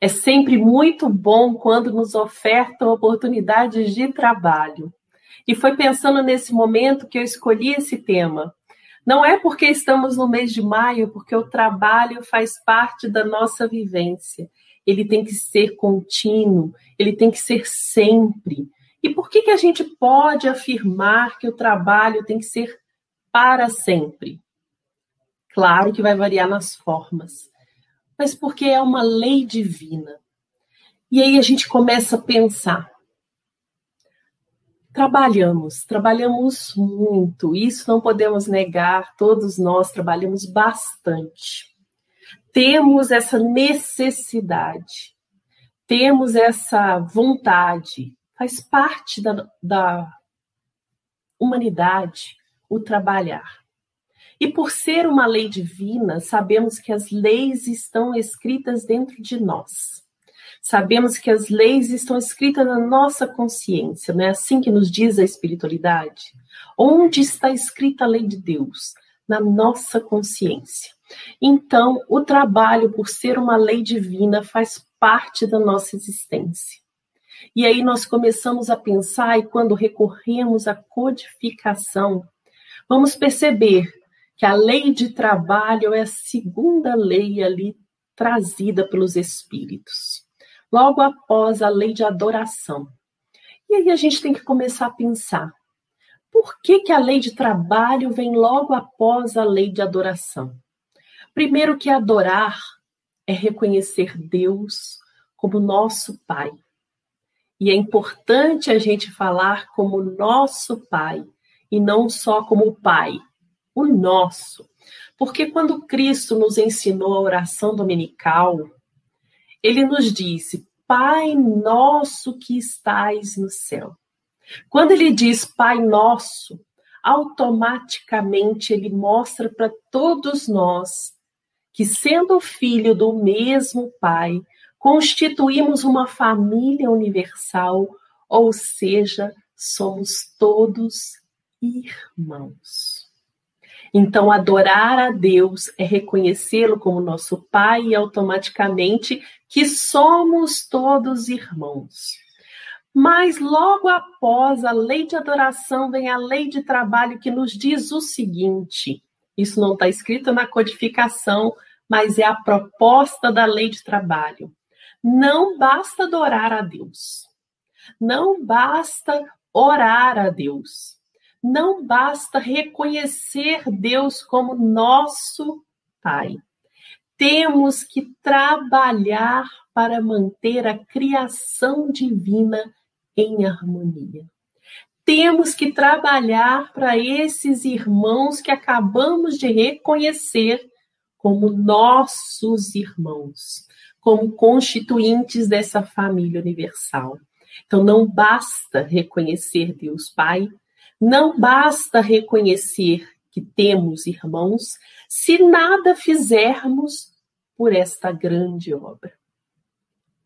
É sempre muito bom quando nos ofertam oportunidades de trabalho. E foi pensando nesse momento que eu escolhi esse tema. Não é porque estamos no mês de maio, porque o trabalho faz parte da nossa vivência. Ele tem que ser contínuo, ele tem que ser sempre. E por que, que a gente pode afirmar que o trabalho tem que ser para sempre? Claro que vai variar nas formas, mas porque é uma lei divina. E aí a gente começa a pensar. Trabalhamos, trabalhamos muito, isso não podemos negar, todos nós trabalhamos bastante. Temos essa necessidade, temos essa vontade, faz parte da, da humanidade o trabalhar. E por ser uma lei divina, sabemos que as leis estão escritas dentro de nós. Sabemos que as leis estão escritas na nossa consciência, não é assim que nos diz a espiritualidade? Onde está escrita a lei de Deus? Na nossa consciência. Então, o trabalho, por ser uma lei divina, faz parte da nossa existência. E aí nós começamos a pensar, e quando recorremos à codificação, vamos perceber que a lei de trabalho é a segunda lei ali trazida pelos espíritos, logo após a lei de adoração. E aí a gente tem que começar a pensar: por que, que a lei de trabalho vem logo após a lei de adoração? Primeiro, que adorar é reconhecer Deus como nosso Pai. E é importante a gente falar como nosso Pai, e não só como Pai, o nosso. Porque quando Cristo nos ensinou a oração dominical, ele nos disse: Pai nosso que estais no céu. Quando ele diz Pai nosso, automaticamente ele mostra para todos nós que, sendo filho do mesmo Pai, constituímos uma família universal, ou seja, somos todos irmãos. Então, adorar a Deus é reconhecê-lo como nosso Pai e automaticamente que somos todos irmãos. Mas logo após a lei de adoração vem a lei de trabalho que nos diz o seguinte: isso não está escrito na codificação, mas é a proposta da lei de trabalho. Não basta adorar a Deus. Não basta orar a Deus não basta reconhecer Deus como nosso Pai. Temos que trabalhar para manter a criação divina em harmonia. Temos que trabalhar para esses irmãos que acabamos de reconhecer como nossos irmãos, como constituintes dessa família universal. Então, não basta reconhecer Deus Pai, não basta reconhecer que temos irmãos se nada fizermos por esta grande obra.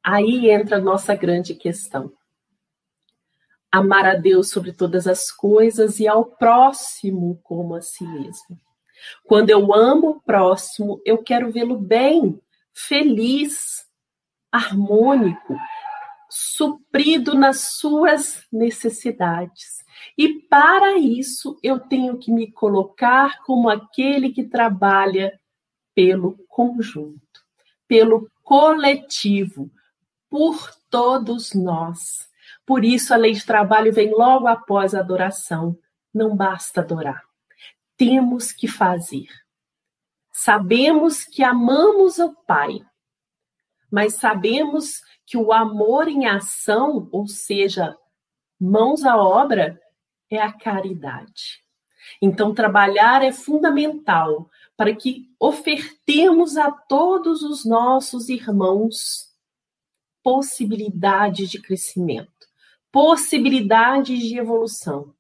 Aí entra a nossa grande questão. Amar a Deus sobre todas as coisas e ao próximo como a si mesmo. Quando eu amo o próximo, eu quero vê-lo bem, feliz, harmônico, suprido nas suas necessidades. E para isso eu tenho que me colocar como aquele que trabalha pelo conjunto, pelo coletivo, por todos nós. Por isso a lei de trabalho vem logo após a adoração. Não basta adorar. Temos que fazer. Sabemos que amamos o Pai, mas sabemos que o amor em ação, ou seja, mãos à obra, é a caridade. Então, trabalhar é fundamental para que ofertemos a todos os nossos irmãos possibilidades de crescimento, possibilidades de evolução,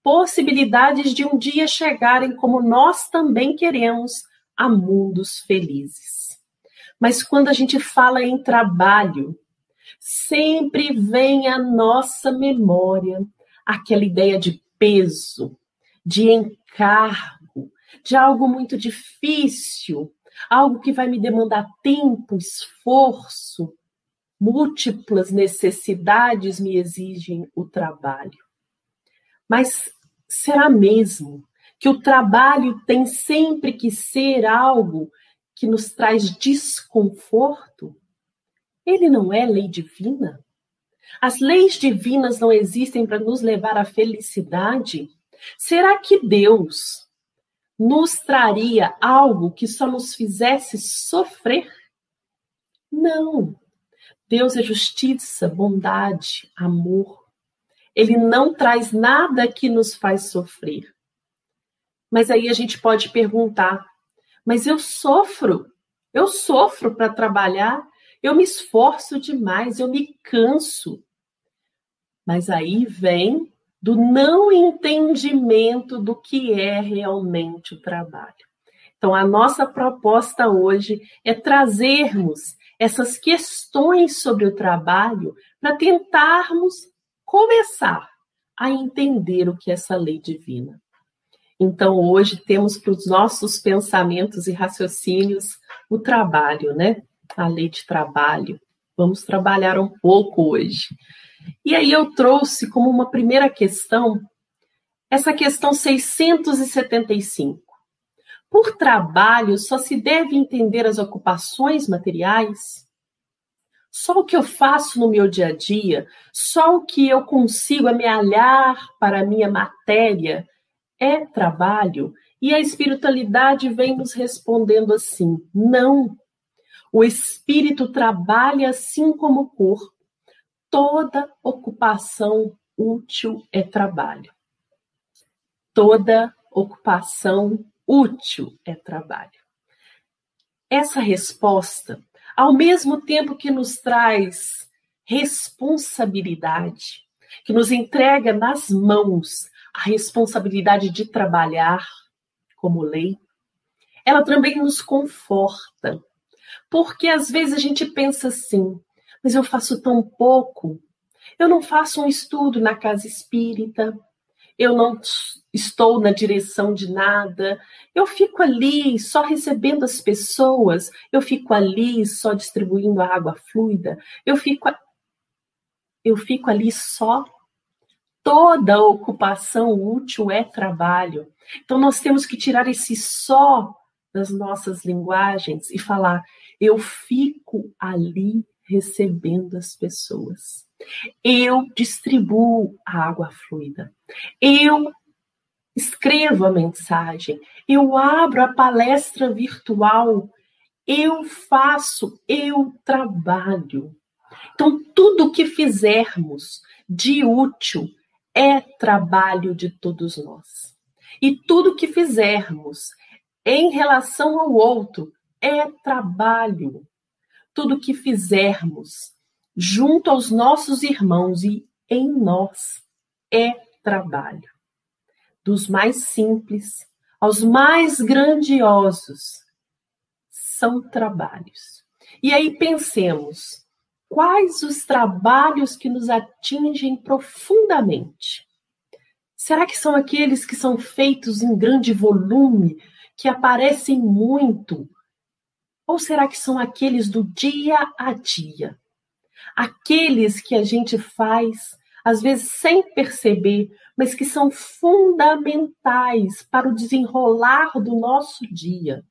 possibilidades de um dia chegarem como nós também queremos a mundos felizes. Mas quando a gente fala em trabalho, sempre vem à nossa memória aquela ideia de peso, de encargo, de algo muito difícil, algo que vai me demandar tempo, esforço. múltiplas necessidades me exigem o trabalho. Mas será mesmo que o trabalho tem sempre que ser algo que nos traz desconforto? Ele não é lei divina? As leis divinas não existem para nos levar à felicidade? Será que Deus nos traria algo que só nos fizesse sofrer? Não. Deus é justiça, bondade, amor. Ele não traz nada que nos faz sofrer. Mas aí a gente pode perguntar: mas eu sofro, eu sofro para trabalhar, eu me esforço demais, eu me canso. Mas aí vem do não entendimento do que é realmente o trabalho. Então, a nossa proposta hoje é trazermos essas questões sobre o trabalho para tentarmos começar a entender o que é essa lei divina. Então, hoje temos para os nossos pensamentos e raciocínios o trabalho, né? A lei de trabalho. Vamos trabalhar um pouco hoje. E aí eu trouxe como uma primeira questão essa questão 675. Por trabalho só se deve entender as ocupações materiais? Só o que eu faço no meu dia a dia, só o que eu consigo amealhar para a minha matéria é trabalho? E a espiritualidade vem nos respondendo assim: não. O espírito trabalha assim como o corpo toda ocupação útil é trabalho. Toda ocupação útil é trabalho. Essa resposta, ao mesmo tempo que nos traz responsabilidade, que nos entrega nas mãos a responsabilidade de trabalhar como lei, ela também nos conforta. Porque às vezes a gente pensa assim: mas eu faço tão pouco. Eu não faço um estudo na casa espírita, eu não estou na direção de nada, eu fico ali só recebendo as pessoas, eu fico ali só distribuindo a água fluida, eu fico, eu fico ali só. Toda ocupação útil é trabalho. Então nós temos que tirar esse só das nossas linguagens e falar: eu fico ali recebendo as pessoas. Eu distribuo a água fluida. Eu escrevo a mensagem. Eu abro a palestra virtual. Eu faço, eu trabalho. Então, tudo que fizermos de útil é trabalho de todos nós. E tudo que fizermos em relação ao outro é trabalho tudo que fizermos junto aos nossos irmãos e em nós é trabalho. Dos mais simples aos mais grandiosos, são trabalhos. E aí pensemos, quais os trabalhos que nos atingem profundamente? Será que são aqueles que são feitos em grande volume, que aparecem muito, ou será que são aqueles do dia a dia? Aqueles que a gente faz, às vezes sem perceber, mas que são fundamentais para o desenrolar do nosso dia.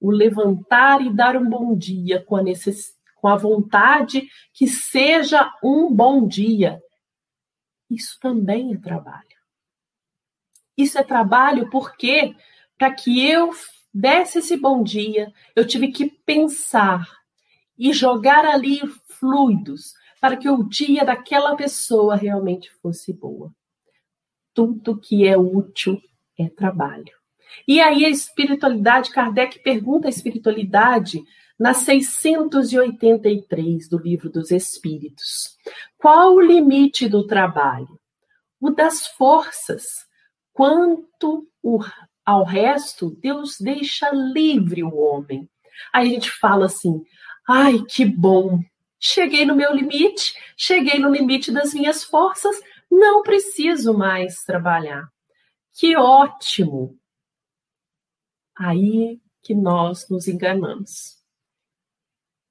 O levantar e dar um bom dia com a, necess... com a vontade que seja um bom dia. Isso também é trabalho. Isso é trabalho porque para que eu desse esse bom dia, eu tive que pensar e jogar ali fluidos para que o dia daquela pessoa realmente fosse boa. Tudo que é útil é trabalho. E aí a espiritualidade, Kardec pergunta a espiritualidade na 683 do Livro dos Espíritos. Qual o limite do trabalho? O das forças. Quanto o ao resto, Deus deixa livre o homem. Aí a gente fala assim: ai, que bom! Cheguei no meu limite, cheguei no limite das minhas forças, não preciso mais trabalhar. Que ótimo! Aí que nós nos enganamos.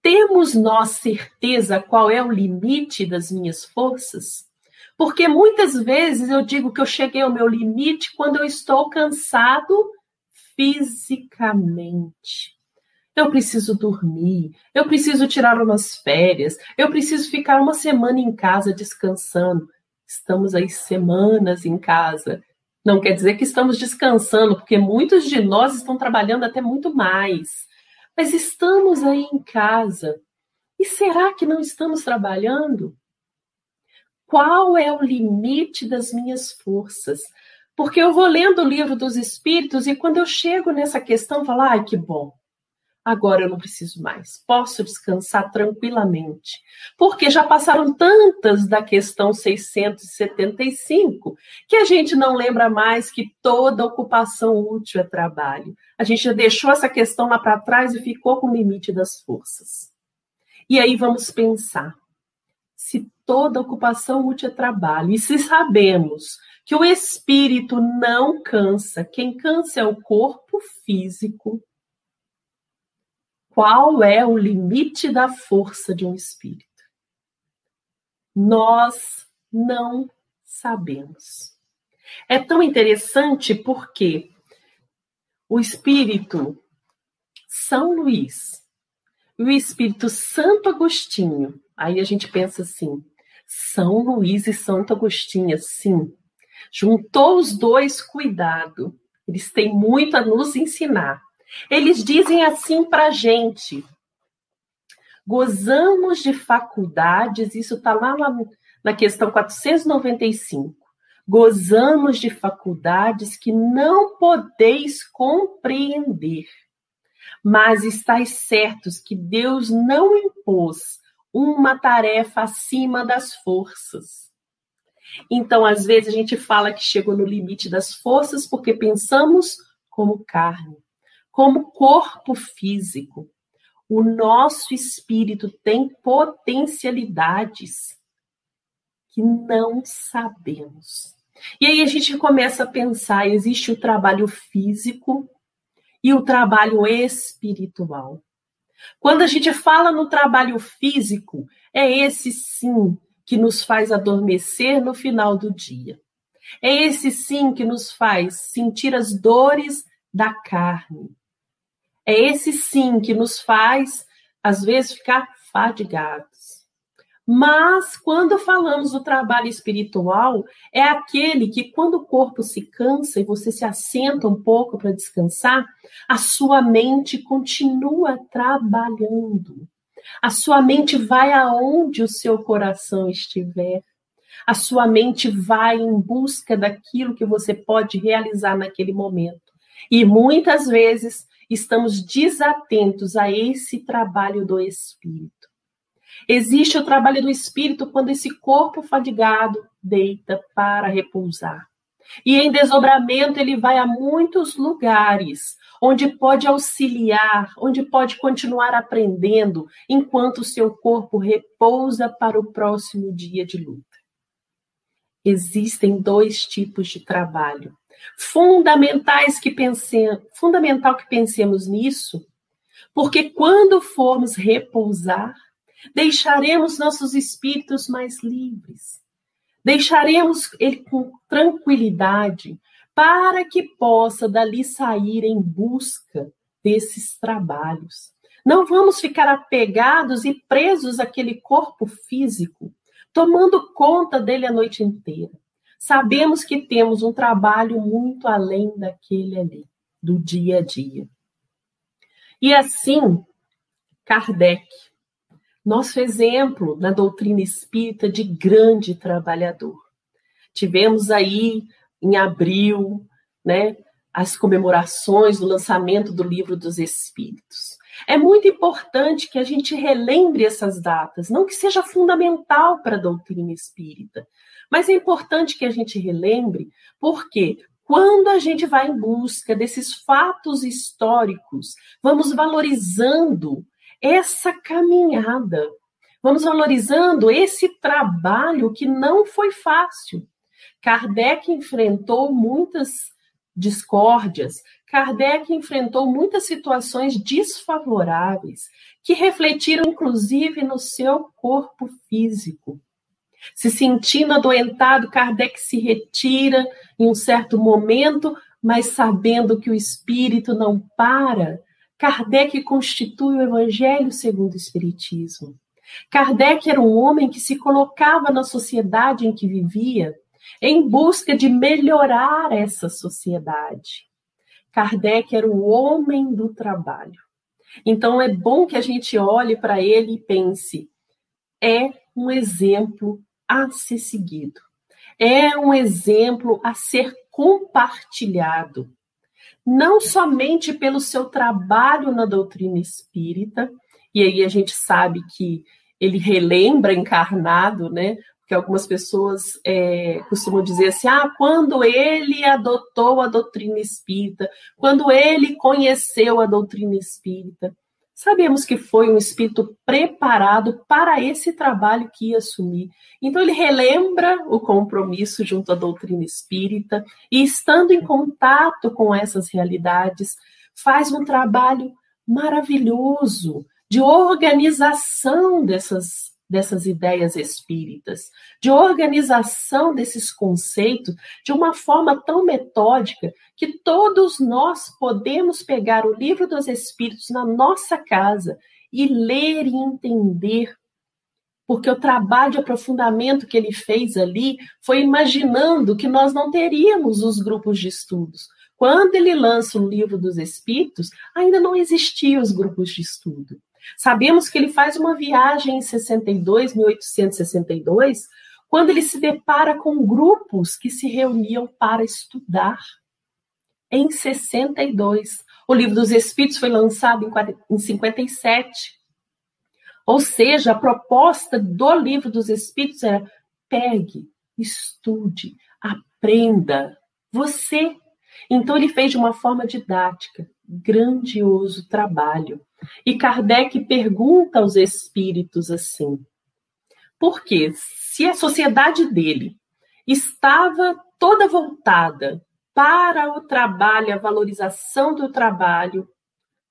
Temos nós certeza qual é o limite das minhas forças? Porque muitas vezes eu digo que eu cheguei ao meu limite quando eu estou cansado fisicamente. Eu preciso dormir, eu preciso tirar umas férias, eu preciso ficar uma semana em casa descansando. Estamos aí semanas em casa. Não quer dizer que estamos descansando, porque muitos de nós estão trabalhando até muito mais. Mas estamos aí em casa. E será que não estamos trabalhando? Qual é o limite das minhas forças? Porque eu vou lendo o livro dos Espíritos e quando eu chego nessa questão, eu falo, ai, que bom. Agora eu não preciso mais. Posso descansar tranquilamente. Porque já passaram tantas da questão 675 que a gente não lembra mais que toda ocupação útil é trabalho. A gente já deixou essa questão lá para trás e ficou com o limite das forças. E aí vamos pensar. Toda ocupação útil é trabalho, e se sabemos que o espírito não cansa, quem cansa é o corpo físico, qual é o limite da força de um espírito? Nós não sabemos. É tão interessante porque o espírito São Luís e o espírito Santo Agostinho, aí a gente pensa assim, São Luís e Santo Agostinho, sim, juntou os dois, cuidado, eles têm muito a nos ensinar. Eles dizem assim para a gente: gozamos de faculdades, isso está lá na, questão 495. Gozamos de faculdades que não podeis compreender, mas estáis certos que Deus não impôs uma tarefa acima das forças. Então, às vezes, a gente fala que chegou no limite das forças porque pensamos como carne como corpo físico. O nosso espírito tem potencialidades que não sabemos. E aí a gente começa a pensar: existe o trabalho físico e o trabalho espiritual. Quando a gente fala no trabalho físico, é esse sim que nos faz adormecer no final do dia. É esse sim que nos faz sentir as dores da carne. É esse sim que nos faz, às vezes, ficar fadigados. Mas quando falamos do trabalho espiritual, é aquele que, quando o corpo se cansa e você se assenta um pouco para descansar, a sua mente continua trabalhando. A sua mente vai aonde o seu coração estiver. A sua mente vai em busca daquilo que você pode realizar naquele momento. E muitas vezes estamos desatentos a esse trabalho do espírito. Existe o trabalho do espírito quando esse corpo fadigado deita para repousar. E em desdobramento ele vai a muitos lugares onde pode auxiliar, onde pode continuar aprendendo enquanto o seu corpo repousa para o próximo dia de luta. Existem dois tipos de trabalho fundamentais que pensem, fundamental que pensemos nisso, porque quando formos repousar, deixaremos nossos espíritos mais livres. Deixaremos ele com tranquilidade para que possa dali sair em busca desses trabalhos. Não vamos ficar apegados e presos àquele corpo físico, tomando conta dele a noite inteira sabemos que temos um trabalho muito além daquele ali, do dia a dia. E assim, Kardec, nosso exemplo na doutrina espírita de grande trabalhador. Tivemos aí em abril, né, as comemorações do lançamento do Livro dos Espíritos. É muito importante que a gente relembre essas datas, não que seja fundamental para a doutrina espírita, mas é importante que a gente relembre, porque quando a gente vai em busca desses fatos históricos, vamos valorizando essa caminhada, vamos valorizando esse trabalho que não foi fácil. Kardec enfrentou muitas discórdias, Kardec enfrentou muitas situações desfavoráveis que refletiram inclusive no seu corpo físico. Se sentindo adoentado, Kardec se retira em um certo momento, mas sabendo que o espírito não para, Kardec constitui o Evangelho segundo o Espiritismo. Kardec era um homem que se colocava na sociedade em que vivia em busca de melhorar essa sociedade. Kardec era o homem do trabalho. Então é bom que a gente olhe para ele e pense: é um exemplo a ser seguido, é um exemplo a ser compartilhado, não somente pelo seu trabalho na doutrina espírita, e aí a gente sabe que ele relembra encarnado, né? Porque algumas pessoas é, costumam dizer assim: ah, quando ele adotou a doutrina espírita, quando ele conheceu a doutrina espírita. Sabemos que foi um espírito preparado para esse trabalho que ia assumir. Então, ele relembra o compromisso junto à doutrina espírita e, estando em contato com essas realidades, faz um trabalho maravilhoso de organização dessas dessas ideias espíritas, de organização desses conceitos de uma forma tão metódica que todos nós podemos pegar o livro dos espíritos na nossa casa e ler e entender. Porque o trabalho de aprofundamento que ele fez ali foi imaginando que nós não teríamos os grupos de estudos. Quando ele lança o livro dos espíritos, ainda não existiam os grupos de estudo. Sabemos que ele faz uma viagem em 62, 1862, quando ele se depara com grupos que se reuniam para estudar. Em 62. O livro dos Espíritos foi lançado em 57. Ou seja, a proposta do livro dos Espíritos era: pegue, estude, aprenda. Você. Então, ele fez de uma forma didática. Grandioso trabalho. E Kardec pergunta aos espíritos assim: por quê? Se a sociedade dele estava toda voltada para o trabalho, a valorização do trabalho,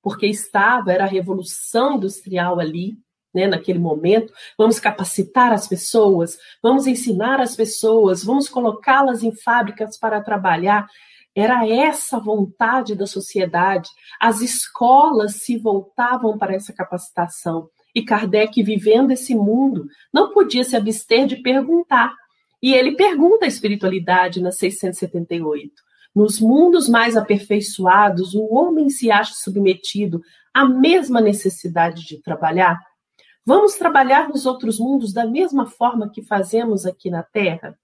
porque estava, era a revolução industrial ali, né, naquele momento, vamos capacitar as pessoas, vamos ensinar as pessoas, vamos colocá-las em fábricas para trabalhar. Era essa vontade da sociedade. As escolas se voltavam para essa capacitação. E Kardec, vivendo esse mundo, não podia se abster de perguntar. E ele pergunta a espiritualidade na 678. Nos mundos mais aperfeiçoados, o homem se acha submetido à mesma necessidade de trabalhar? Vamos trabalhar nos outros mundos da mesma forma que fazemos aqui na Terra?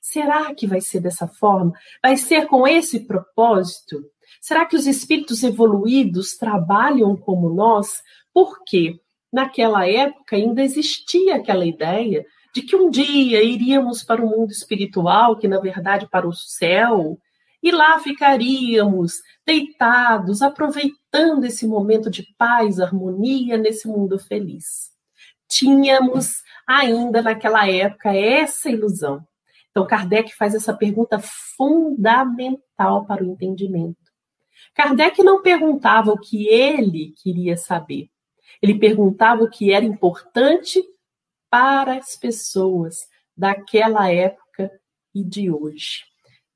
Será que vai ser dessa forma? Vai ser com esse propósito? Será que os espíritos evoluídos trabalham como nós? Porque naquela época ainda existia aquela ideia de que um dia iríamos para o mundo espiritual, que na verdade para o céu, e lá ficaríamos deitados, aproveitando esse momento de paz, harmonia nesse mundo feliz. Tínhamos ainda naquela época essa ilusão. Então, Kardec faz essa pergunta fundamental para o entendimento. Kardec não perguntava o que ele queria saber, ele perguntava o que era importante para as pessoas daquela época e de hoje.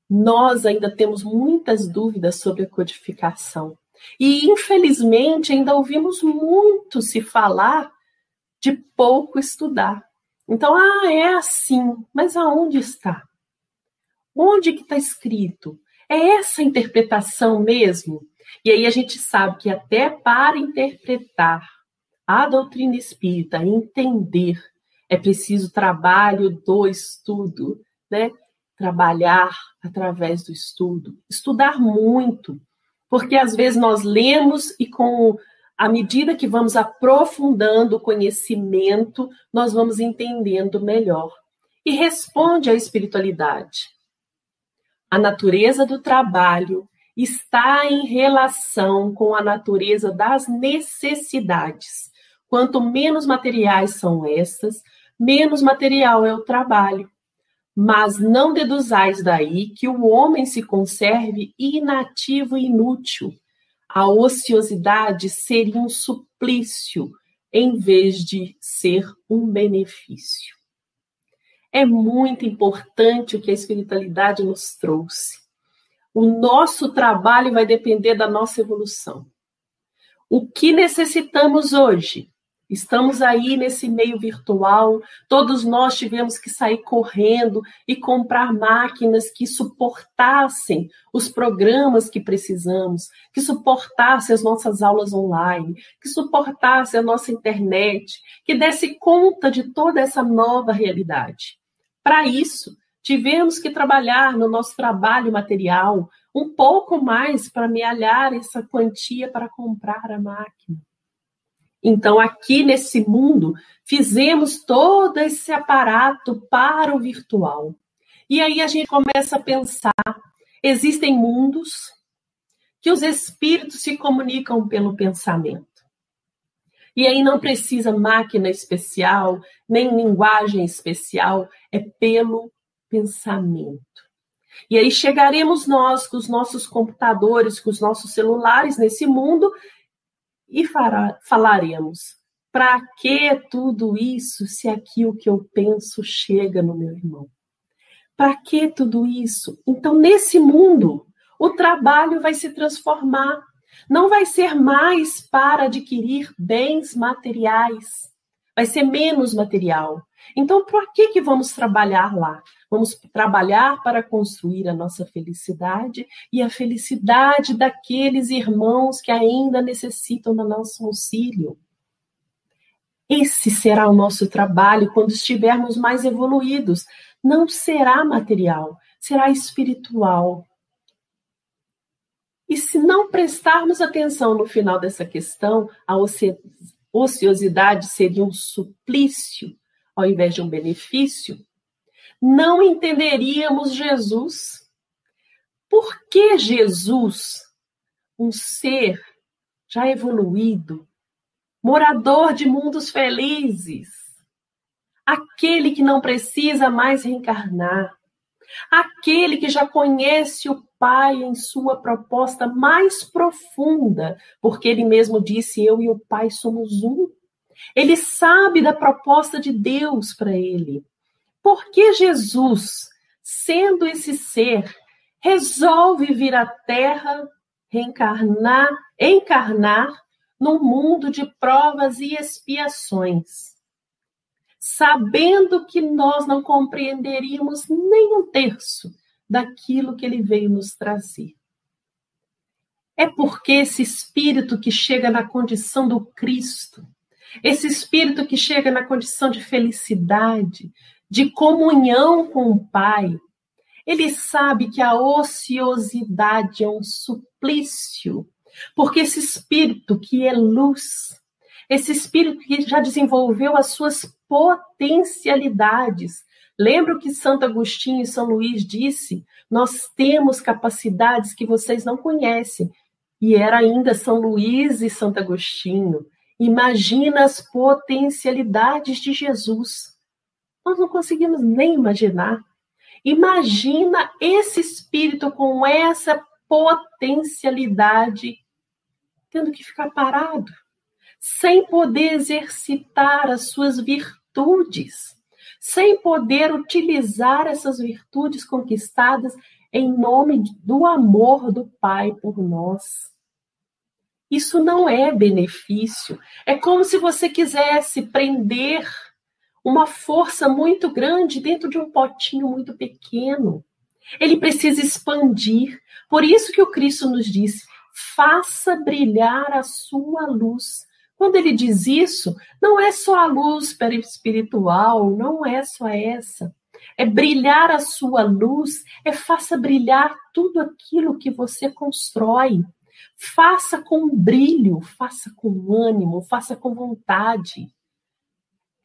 Nós ainda temos muitas dúvidas sobre a codificação. E, infelizmente, ainda ouvimos muito se falar de pouco estudar. Então, ah, é assim, mas aonde está? Onde que está escrito? É essa interpretação mesmo? E aí a gente sabe que até para interpretar a doutrina espírita, entender, é preciso trabalho do estudo, né? Trabalhar através do estudo, estudar muito, porque às vezes nós lemos e com à medida que vamos aprofundando o conhecimento, nós vamos entendendo melhor. E responde à espiritualidade. A natureza do trabalho está em relação com a natureza das necessidades. Quanto menos materiais são estas, menos material é o trabalho. Mas não deduzais daí que o homem se conserve inativo e inútil, a ociosidade seria um suplício em vez de ser um benefício. É muito importante o que a espiritualidade nos trouxe. O nosso trabalho vai depender da nossa evolução. O que necessitamos hoje Estamos aí nesse meio virtual, todos nós tivemos que sair correndo e comprar máquinas que suportassem os programas que precisamos, que suportassem as nossas aulas online, que suportassem a nossa internet, que desse conta de toda essa nova realidade. Para isso, tivemos que trabalhar no nosso trabalho material um pouco mais para amealhar essa quantia para comprar a máquina. Então, aqui nesse mundo, fizemos todo esse aparato para o virtual. E aí a gente começa a pensar: existem mundos que os espíritos se comunicam pelo pensamento. E aí não precisa máquina especial, nem linguagem especial, é pelo pensamento. E aí chegaremos nós com os nossos computadores, com os nossos celulares nesse mundo e fará, falaremos: para que tudo isso se aquilo que eu penso chega no meu irmão? Para que tudo isso? Então, nesse mundo, o trabalho vai se transformar. Não vai ser mais para adquirir bens materiais, vai ser menos material. Então, por que, que vamos trabalhar lá? Vamos trabalhar para construir a nossa felicidade e a felicidade daqueles irmãos que ainda necessitam do nosso auxílio. Esse será o nosso trabalho quando estivermos mais evoluídos. Não será material, será espiritual. E se não prestarmos atenção no final dessa questão, a ociosidade seria um suplício ao invés de um benefício, não entenderíamos Jesus. Por que Jesus, um ser já evoluído, morador de mundos felizes, aquele que não precisa mais reencarnar, aquele que já conhece o Pai em sua proposta mais profunda, porque ele mesmo disse: Eu e o Pai somos um. Ele sabe da proposta de Deus para ele. Por que Jesus, sendo esse ser, resolve vir à Terra, reencarnar, encarnar num mundo de provas e expiações? Sabendo que nós não compreenderíamos nem um terço daquilo que ele veio nos trazer. É porque esse espírito que chega na condição do Cristo, esse espírito que chega na condição de felicidade, de comunhão com o Pai, ele sabe que a ociosidade é um suplício, porque esse espírito que é luz, esse espírito que já desenvolveu as suas potencialidades. Lembra o que Santo Agostinho e São Luís disse? Nós temos capacidades que vocês não conhecem. E era ainda São Luís e Santo Agostinho. Imagina as potencialidades de Jesus. Nós não conseguimos nem imaginar. Imagina esse espírito com essa potencialidade tendo que ficar parado, sem poder exercitar as suas virtudes, sem poder utilizar essas virtudes conquistadas em nome do amor do Pai por nós. Isso não é benefício. É como se você quisesse prender uma força muito grande dentro de um potinho muito pequeno. Ele precisa expandir. Por isso que o Cristo nos disse: faça brilhar a sua luz. Quando ele diz isso, não é só a luz espiritual, não é só essa. É brilhar a sua luz, é faça brilhar tudo aquilo que você constrói. Faça com brilho, faça com ânimo, faça com vontade.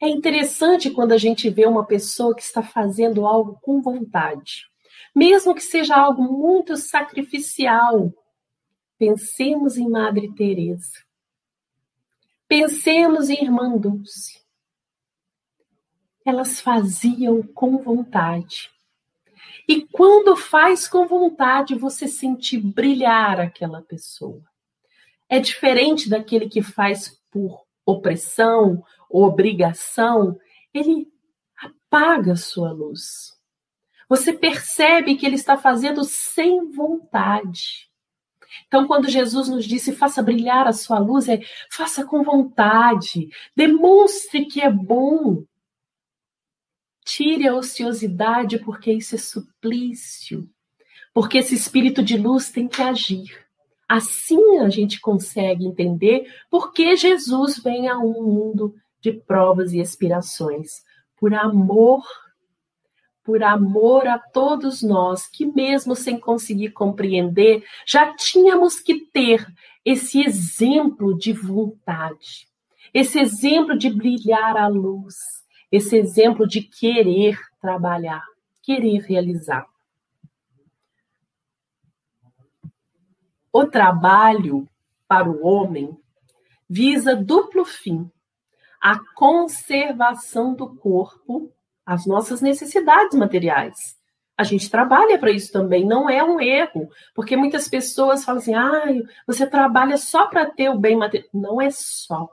É interessante quando a gente vê uma pessoa que está fazendo algo com vontade, mesmo que seja algo muito sacrificial. Pensemos em Madre Teresa. Pensemos em Irmã Dulce. Elas faziam com vontade. E quando faz com vontade, você sente brilhar aquela pessoa. É diferente daquele que faz por opressão, obrigação, ele apaga sua luz. Você percebe que ele está fazendo sem vontade. Então, quando Jesus nos disse faça brilhar a sua luz, é faça com vontade, demonstre que é bom. Tire a ociosidade, porque isso é suplício. Porque esse espírito de luz tem que agir. Assim a gente consegue entender por que Jesus vem a um mundo de provas e expirações. Por amor por amor a todos nós, que mesmo sem conseguir compreender, já tínhamos que ter esse exemplo de vontade, esse exemplo de brilhar a luz, esse exemplo de querer trabalhar, querer realizar. O trabalho para o homem visa duplo fim: a conservação do corpo as nossas necessidades materiais. A gente trabalha para isso também, não é um erro, porque muitas pessoas falam assim: ah, você trabalha só para ter o bem material. Não é só,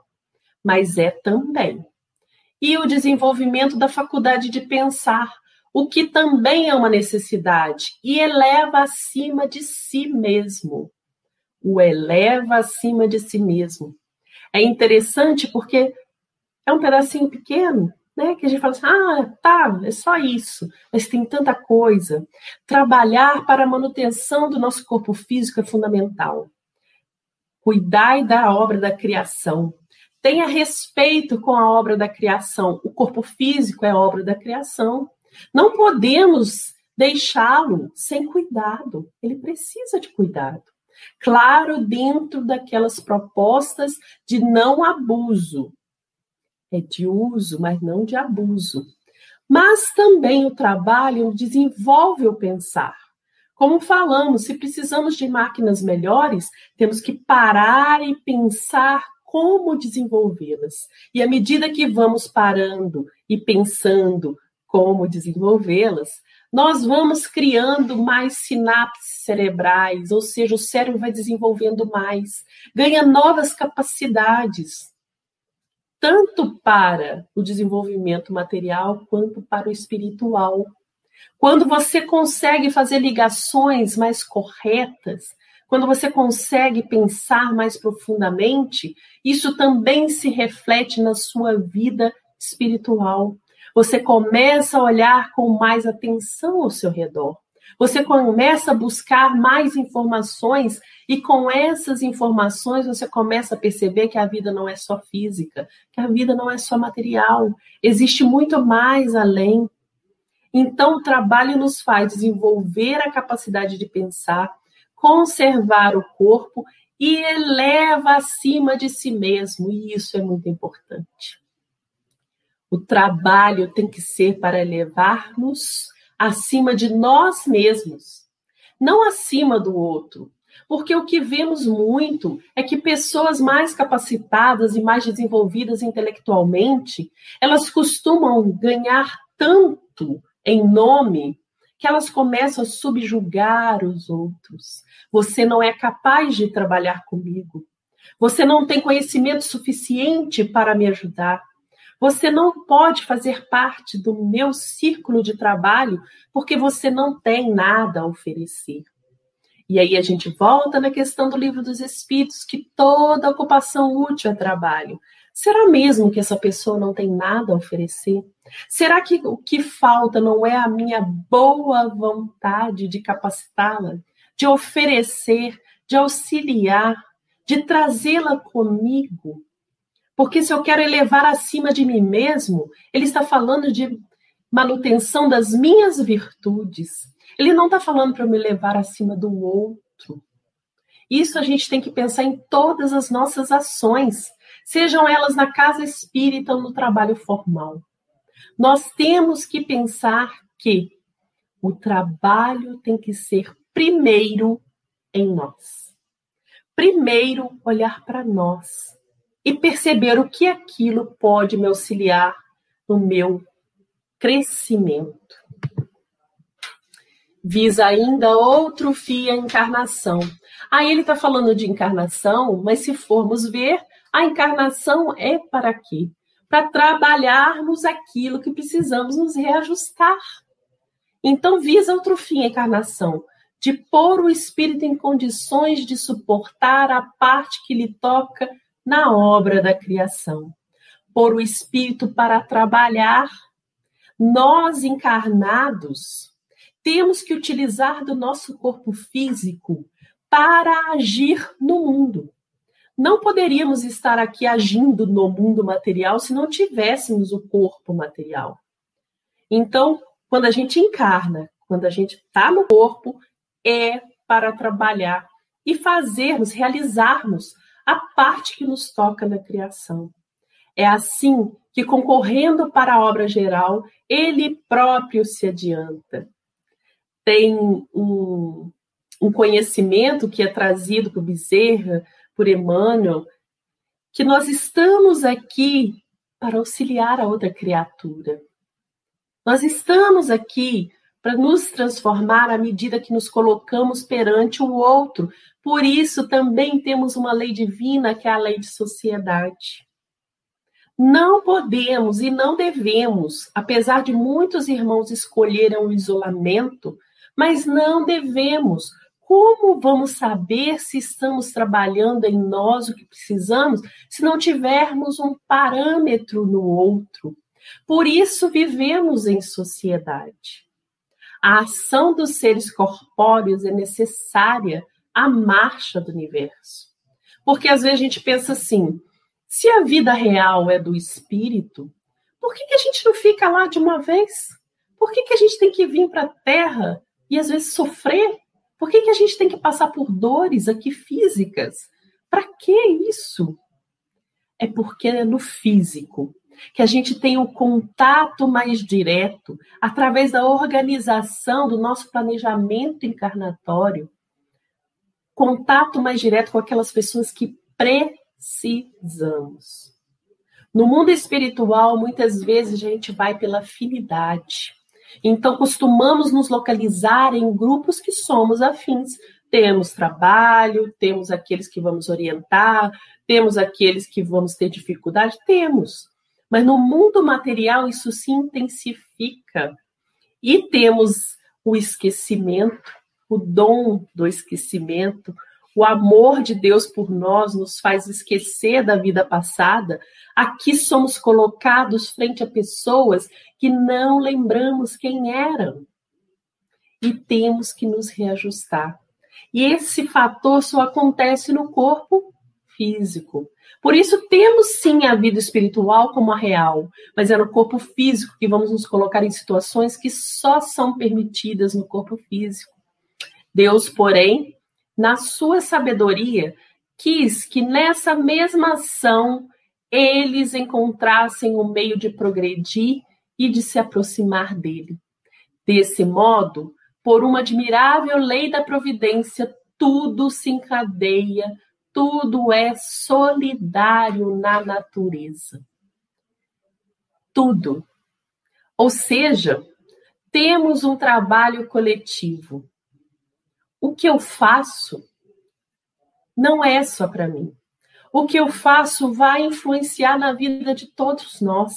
mas é também. E o desenvolvimento da faculdade de pensar, o que também é uma necessidade, e eleva acima de si mesmo. O eleva acima de si mesmo. É interessante porque é um pedacinho pequeno, né? Que a gente fala assim, ah, tá, é só isso, mas tem tanta coisa. Trabalhar para a manutenção do nosso corpo físico é fundamental. Cuidai da obra da criação. Tenha respeito com a obra da criação. O corpo físico é obra da criação. Não podemos deixá-lo sem cuidado. Ele precisa de cuidado. Claro, dentro daquelas propostas de não abuso, é de uso, mas não de abuso. Mas também o trabalho desenvolve o pensar. Como falamos, se precisamos de máquinas melhores, temos que parar e pensar como desenvolvê-las. E à medida que vamos parando e pensando como desenvolvê-las, nós vamos criando mais sinapses cerebrais, ou seja, o cérebro vai desenvolvendo mais, ganha novas capacidades tanto para o desenvolvimento material quanto para o espiritual. Quando você consegue fazer ligações mais corretas, quando você consegue pensar mais profundamente, isso também se reflete na sua vida espiritual. Você começa a olhar com mais atenção ao seu redor. Você começa a buscar mais informações e com essas informações você começa a perceber que a vida não é só física, que a vida não é só material, existe muito mais além. Então, o trabalho nos faz desenvolver a capacidade de pensar, conservar o corpo e eleva acima de si mesmo, e isso é muito importante. O trabalho tem que ser para elevar-nos acima de nós mesmos, não acima do outro. Porque o que vemos muito é que pessoas mais capacitadas e mais desenvolvidas intelectualmente, elas costumam ganhar tanto em nome que elas começam a subjugar os outros. Você não é capaz de trabalhar comigo. Você não tem conhecimento suficiente para me ajudar. Você não pode fazer parte do meu círculo de trabalho porque você não tem nada a oferecer. E aí a gente volta na questão do livro dos Espíritos, que toda ocupação útil é trabalho. Será mesmo que essa pessoa não tem nada a oferecer? Será que o que falta não é a minha boa vontade de capacitá-la, de oferecer, de auxiliar, de trazê-la comigo? Porque se eu quero elevar acima de mim mesmo, ele está falando de manutenção das minhas virtudes. Ele não está falando para eu me levar acima do outro. Isso a gente tem que pensar em todas as nossas ações, sejam elas na casa espírita ou no trabalho formal. Nós temos que pensar que o trabalho tem que ser primeiro em nós. Primeiro, olhar para nós e perceber o que aquilo pode me auxiliar no meu crescimento. Visa ainda outro fio a encarnação. Aí ele está falando de encarnação, mas se formos ver, A encarnação é para quê? Para trabalharmos aquilo que precisamos nos reajustar. Então, visa outro fim a encarnação, de pôr o espírito em condições de suportar a parte que lhe toca na obra da criação. Pôr o espírito para trabalhar. Nós encarnados temos que utilizar do nosso corpo físico para agir no mundo. Não poderíamos estar aqui agindo no mundo material se não tivéssemos o corpo material. Então, quando a gente encarna, quando a gente está no corpo, é para trabalhar e fazermos, realizarmos a parte que nos toca na criação. É assim que, concorrendo para a obra geral, ele próprio se adianta. Tem um, um conhecimento que é trazido por Bezerra, por Emmanuel, que nós estamos aqui para auxiliar a outra criatura. Nós estamos aqui para nos transformar à medida que nos colocamos perante o outro. Por isso também temos uma lei divina, que é a lei de sociedade. Não podemos e não devemos, apesar de muitos irmãos escolherem o isolamento, mas não devemos, como vamos saber se estamos trabalhando em nós o que precisamos se não tivermos um parâmetro no outro? Por isso vivemos em sociedade. A ação dos seres corpóreos é necessária à marcha do universo. Porque às vezes a gente pensa assim: se a vida real é do espírito, por que, que a gente não fica lá de uma vez? Por que, que a gente tem que vir para a Terra e às vezes sofrer por que, que a gente tem que passar por dores aqui físicas? Para que isso? É porque é no físico que a gente tem um contato mais direto através da organização do nosso planejamento encarnatório, contato mais direto com aquelas pessoas que precisamos. No mundo espiritual, muitas vezes a gente vai pela afinidade. Então, costumamos nos localizar em grupos que somos afins. Temos trabalho, temos aqueles que vamos orientar, temos aqueles que vamos ter dificuldade, temos. Mas no mundo material isso se intensifica. E temos o esquecimento, o dom do esquecimento, o amor de Deus por nós nos faz esquecer da vida passada. Aqui somos colocados frente a pessoas que não lembramos quem eram. E temos que nos reajustar. E esse fator só acontece no corpo físico. Por isso, temos sim a vida espiritual como a real, mas é no corpo físico que vamos nos colocar em situações que só são permitidas no corpo físico. Deus, porém, na sua sabedoria, quis que nessa mesma ação eles encontrassem o um meio de progredir e de se aproximar dele. Desse modo, por uma admirável lei da providência, tudo se encadeia, tudo é solidário na natureza. Tudo. Ou seja, temos um trabalho coletivo o que eu faço não é só para mim. O que eu faço vai influenciar na vida de todos nós.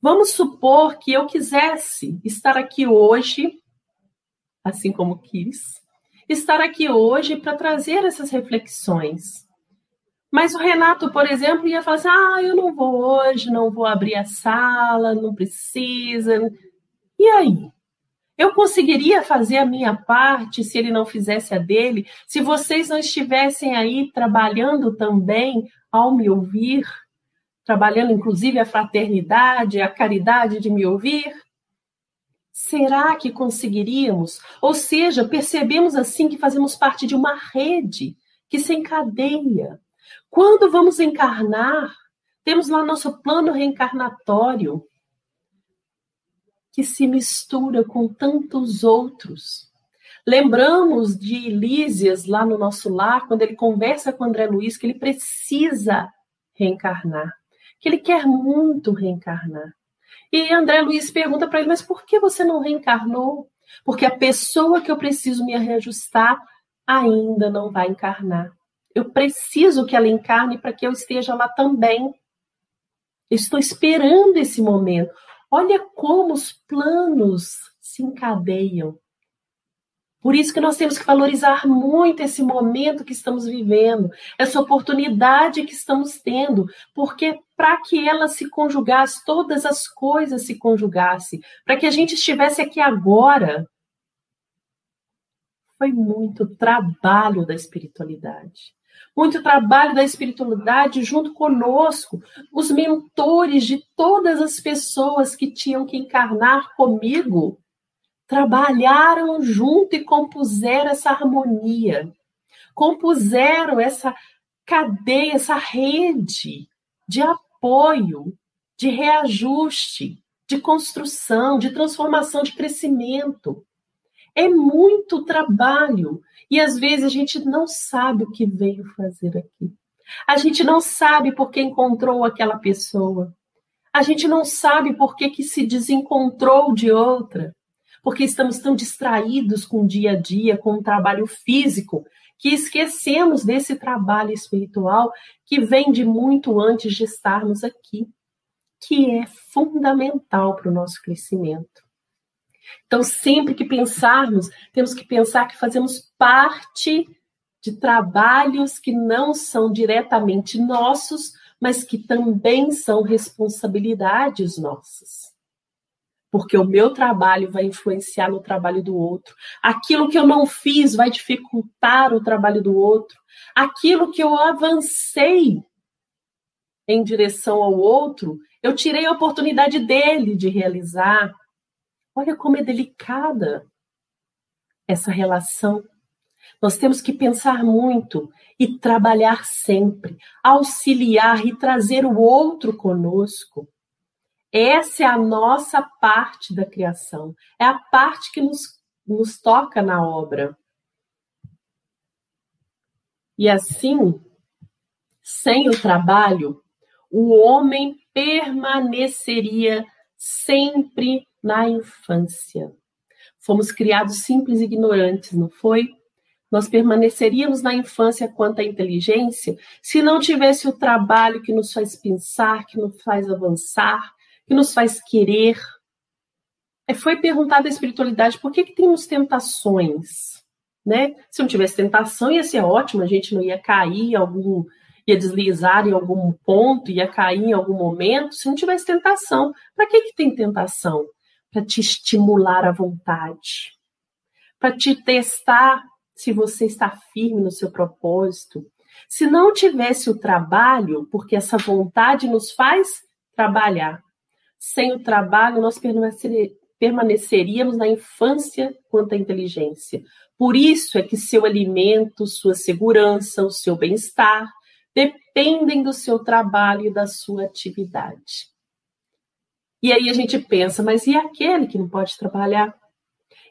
Vamos supor que eu quisesse estar aqui hoje, assim como quis, estar aqui hoje para trazer essas reflexões. Mas o Renato, por exemplo, ia falar assim: ah, eu não vou hoje, não vou abrir a sala, não precisa. E aí? Eu conseguiria fazer a minha parte se ele não fizesse a dele? Se vocês não estivessem aí trabalhando também ao me ouvir, trabalhando inclusive a fraternidade, a caridade de me ouvir? Será que conseguiríamos? Ou seja, percebemos assim que fazemos parte de uma rede que se encadeia. Quando vamos encarnar, temos lá nosso plano reencarnatório que se mistura com tantos outros. Lembramos de Lísias lá no nosso lar, quando ele conversa com André Luiz, que ele precisa reencarnar, que ele quer muito reencarnar. E André Luiz pergunta para ele: Mas por que você não reencarnou? Porque a pessoa que eu preciso me reajustar ainda não vai encarnar. Eu preciso que ela encarne para que eu esteja lá também. Estou esperando esse momento. Olha como os planos se encadeiam. Por isso que nós temos que valorizar muito esse momento que estamos vivendo, essa oportunidade que estamos tendo, porque para que ela se conjugasse, todas as coisas se conjugassem, para que a gente estivesse aqui agora, foi muito trabalho da espiritualidade. Muito trabalho da espiritualidade junto conosco, os mentores de todas as pessoas que tinham que encarnar comigo trabalharam junto e compuseram essa harmonia, compuseram essa cadeia, essa rede de apoio, de reajuste, de construção, de transformação, de crescimento. É muito trabalho e às vezes a gente não sabe o que veio fazer aqui. A gente não sabe por que encontrou aquela pessoa. A gente não sabe por que, que se desencontrou de outra porque estamos tão distraídos com o dia a dia, com o trabalho físico, que esquecemos desse trabalho espiritual que vem de muito antes de estarmos aqui, que é fundamental para o nosso crescimento. Então, sempre que pensarmos, temos que pensar que fazemos parte de trabalhos que não são diretamente nossos, mas que também são responsabilidades nossas porque o meu trabalho vai influenciar no trabalho do outro. Aquilo que eu não fiz vai dificultar o trabalho do outro. Aquilo que eu avancei em direção ao outro, eu tirei a oportunidade dele de realizar. Olha como é delicada essa relação. Nós temos que pensar muito e trabalhar sempre, auxiliar e trazer o outro conosco. Essa é a nossa parte da criação, é a parte que nos, nos toca na obra. E assim, sem o trabalho, o homem permaneceria sempre na infância. Fomos criados simples e ignorantes, não foi? Nós permaneceríamos na infância quanto à inteligência se não tivesse o trabalho que nos faz pensar, que nos faz avançar, que nos faz querer. É, foi perguntada a espiritualidade por que, que temos tentações, né? Se não tivesse tentação, ia ser ótimo, a gente não ia cair em algum, ia deslizar em algum ponto, ia cair em algum momento. Se não tivesse tentação, para que, que tem tentação? Para te estimular à vontade, para te testar se você está firme no seu propósito. Se não tivesse o trabalho, porque essa vontade nos faz trabalhar, sem o trabalho, nós permaneceríamos na infância quanto à inteligência. Por isso é que seu alimento, sua segurança, o seu bem-estar dependem do seu trabalho e da sua atividade. E aí a gente pensa, mas e aquele que não pode trabalhar?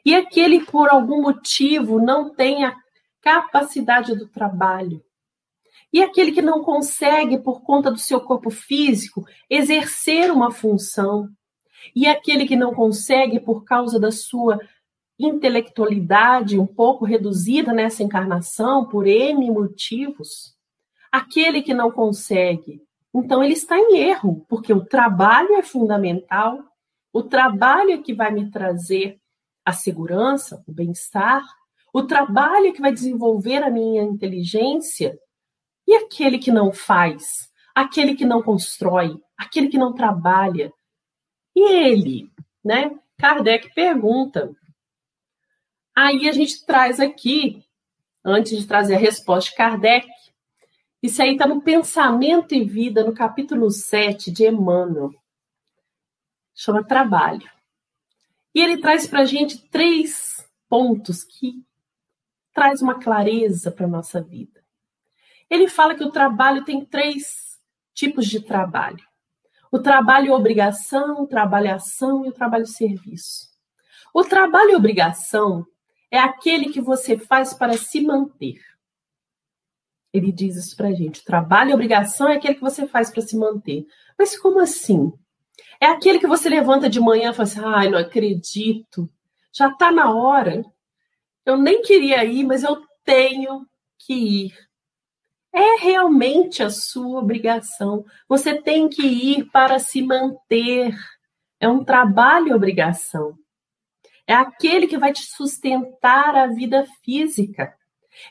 E aquele que por algum motivo não tem a capacidade do trabalho? E aquele que não consegue, por conta do seu corpo físico, exercer uma função. E aquele que não consegue, por causa da sua intelectualidade um pouco reduzida nessa encarnação, por N motivos. Aquele que não consegue, então ele está em erro, porque o trabalho é fundamental, o trabalho é que vai me trazer a segurança, o bem-estar, o trabalho é que vai desenvolver a minha inteligência e aquele que não faz? Aquele que não constrói? Aquele que não trabalha? E ele? Né? Kardec pergunta. Aí a gente traz aqui, antes de trazer a resposta de Kardec, isso aí está no Pensamento e Vida, no capítulo 7 de Emmanuel. Chama Trabalho. E ele traz para a gente três pontos que traz uma clareza para a nossa vida. Ele fala que o trabalho tem três tipos de trabalho: o trabalho obrigação, o trabalho ação e o trabalho serviço. O trabalho obrigação é aquele que você faz para se manter. Ele diz isso para a gente. O trabalho obrigação é aquele que você faz para se manter. Mas como assim? É aquele que você levanta de manhã e fala assim: ai, não acredito, já está na hora. Eu nem queria ir, mas eu tenho que ir. É realmente a sua obrigação. Você tem que ir para se manter. É um trabalho obrigação. É aquele que vai te sustentar a vida física.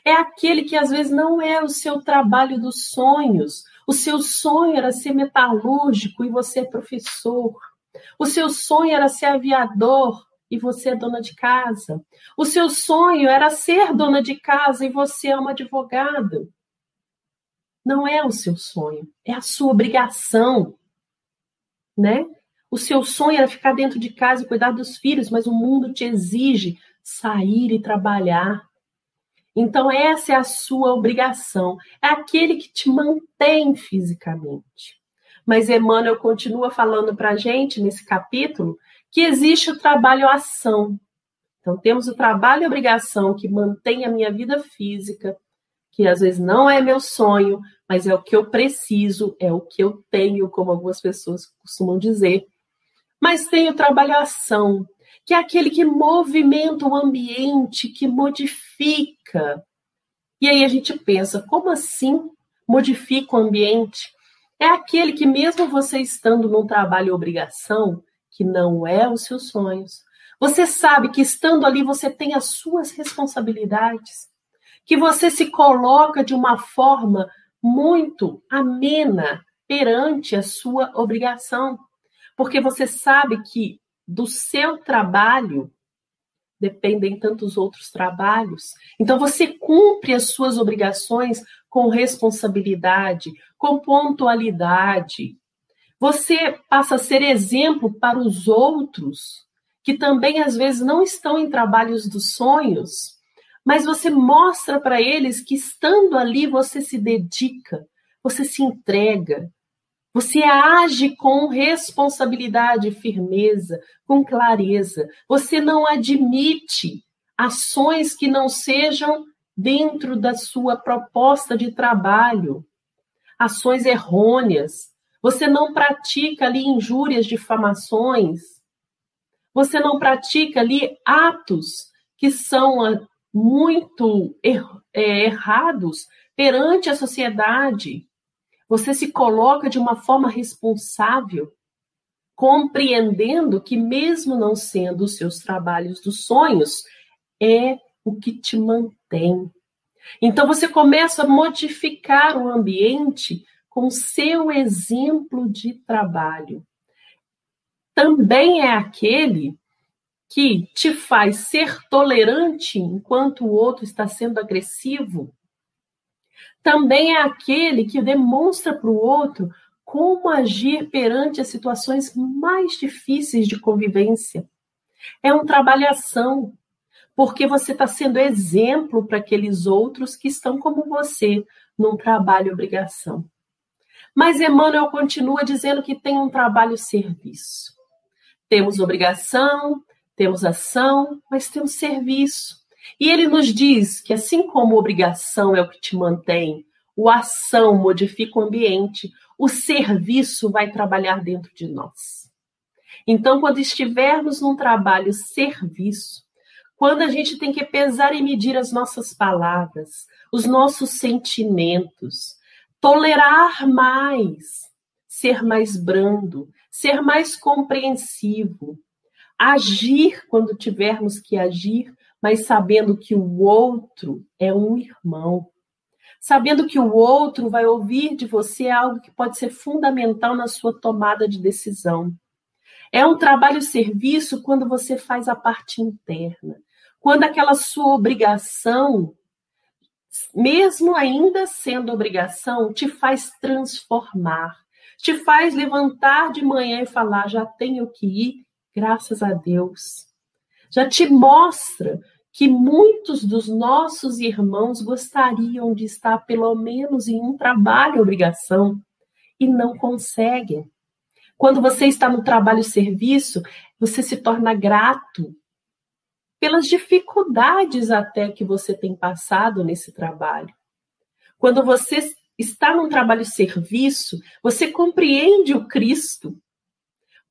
É aquele que às vezes não é o seu trabalho dos sonhos. O seu sonho era ser metalúrgico e você é professor. O seu sonho era ser aviador e você é dona de casa. O seu sonho era ser dona de casa e você é uma advogada. Não é o seu sonho, é a sua obrigação, né? O seu sonho era ficar dentro de casa e cuidar dos filhos, mas o mundo te exige sair e trabalhar. Então, essa é a sua obrigação. É aquele que te mantém fisicamente. Mas Emmanuel continua falando para a gente, nesse capítulo, que existe o trabalho-ação. Então, temos o trabalho e obrigação que mantém a minha vida física, que às vezes não é meu sonho, mas é o que eu preciso, é o que eu tenho, como algumas pessoas costumam dizer. Mas tem o trabalho-ação, que é aquele que movimenta o ambiente, que modifica. E aí a gente pensa, como assim modifica o ambiente? É aquele que, mesmo você estando num trabalho obrigação, que não é os seus sonhos, você sabe que estando ali você tem as suas responsabilidades, que você se coloca de uma forma muito amena perante a sua obrigação, porque você sabe que do seu trabalho dependem tantos outros trabalhos. Então você cumpre as suas obrigações com responsabilidade, com pontualidade. Você passa a ser exemplo para os outros que também às vezes não estão em trabalhos dos sonhos, mas você mostra para eles que estando ali você se dedica, você se entrega, você age com responsabilidade, firmeza, com clareza. Você não admite ações que não sejam dentro da sua proposta de trabalho, ações errôneas. Você não pratica ali injúrias, difamações. Você não pratica ali atos que são muito er é, errados perante a sociedade. Você se coloca de uma forma responsável, compreendendo que, mesmo não sendo os seus trabalhos dos sonhos, é o que te mantém. Então você começa a modificar o ambiente com seu exemplo de trabalho. Também é aquele que te faz ser tolerante enquanto o outro está sendo agressivo também é aquele que demonstra para o outro como agir perante as situações mais difíceis de convivência. É um trabalhação, porque você está sendo exemplo para aqueles outros que estão como você, num trabalho obrigação. Mas Emmanuel continua dizendo que tem um trabalho-serviço. Temos obrigação, temos ação, mas temos serviço. E ele nos diz que, assim como obrigação é o que te mantém, o ação modifica o ambiente, o serviço vai trabalhar dentro de nós. Então, quando estivermos num trabalho serviço, quando a gente tem que pesar e medir as nossas palavras, os nossos sentimentos, tolerar mais, ser mais brando, ser mais compreensivo, agir quando tivermos que agir mas sabendo que o outro é um irmão. Sabendo que o outro vai ouvir de você algo que pode ser fundamental na sua tomada de decisão. É um trabalho-serviço quando você faz a parte interna. Quando aquela sua obrigação, mesmo ainda sendo obrigação, te faz transformar, te faz levantar de manhã e falar: já tenho que ir, graças a Deus. Já te mostra que muitos dos nossos irmãos gostariam de estar pelo menos em um trabalho obrigação e não conseguem. Quando você está no trabalho serviço, você se torna grato pelas dificuldades até que você tem passado nesse trabalho. Quando você está num trabalho serviço, você compreende o Cristo,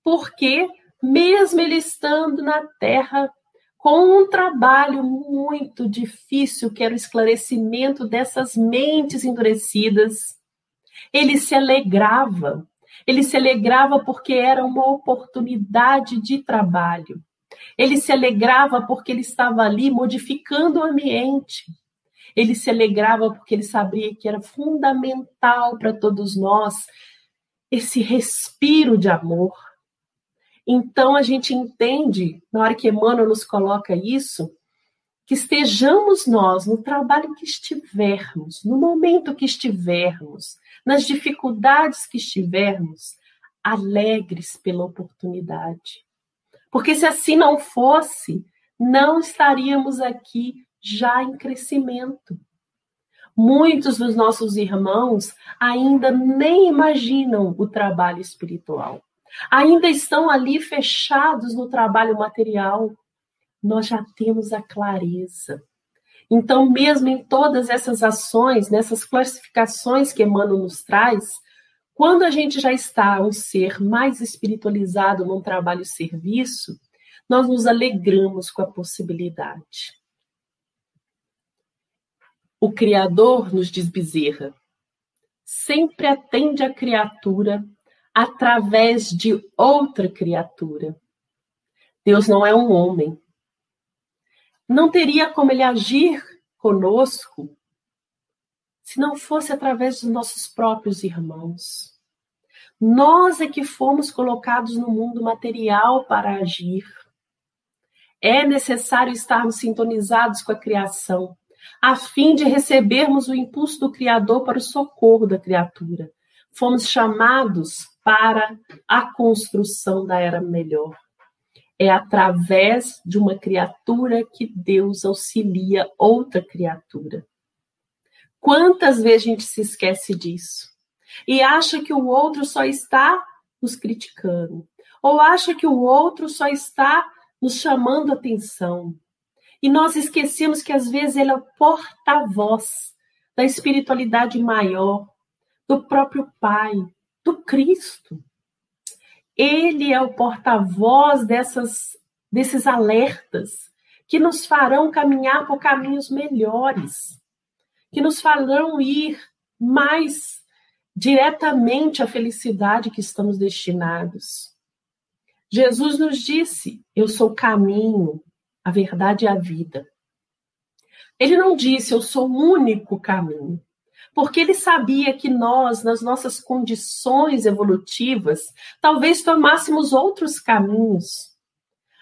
porque mesmo ele estando na terra com um trabalho muito difícil, que era o esclarecimento dessas mentes endurecidas. Ele se alegrava, ele se alegrava porque era uma oportunidade de trabalho. Ele se alegrava porque ele estava ali modificando o ambiente. Ele se alegrava porque ele sabia que era fundamental para todos nós esse respiro de amor, então a gente entende, na hora que Emmanuel nos coloca isso, que estejamos nós no trabalho que estivermos, no momento que estivermos, nas dificuldades que estivermos, alegres pela oportunidade. Porque se assim não fosse, não estaríamos aqui já em crescimento. Muitos dos nossos irmãos ainda nem imaginam o trabalho espiritual ainda estão ali fechados no trabalho material, nós já temos a clareza. Então, mesmo em todas essas ações, nessas classificações que Emmanuel nos traz, quando a gente já está um ser mais espiritualizado num trabalho serviço, nós nos alegramos com a possibilidade. O Criador, nos diz Bezerra, sempre atende a criatura através de outra criatura. Deus não é um homem. Não teria como ele agir conosco se não fosse através dos nossos próprios irmãos. Nós é que fomos colocados no mundo material para agir. É necessário estarmos sintonizados com a criação, a fim de recebermos o impulso do Criador para o socorro da criatura. Fomos chamados para a construção da era melhor. É através de uma criatura que Deus auxilia outra criatura. Quantas vezes a gente se esquece disso? E acha que o outro só está nos criticando, ou acha que o outro só está nos chamando atenção. E nós esquecemos que às vezes ele é o porta-voz da espiritualidade maior, do próprio Pai, do Cristo. Ele é o porta-voz dessas desses alertas que nos farão caminhar por caminhos melhores, que nos farão ir mais diretamente à felicidade que estamos destinados. Jesus nos disse: Eu sou o caminho, a verdade e a vida. Ele não disse: Eu sou o único caminho porque ele sabia que nós, nas nossas condições evolutivas, talvez tomássemos outros caminhos.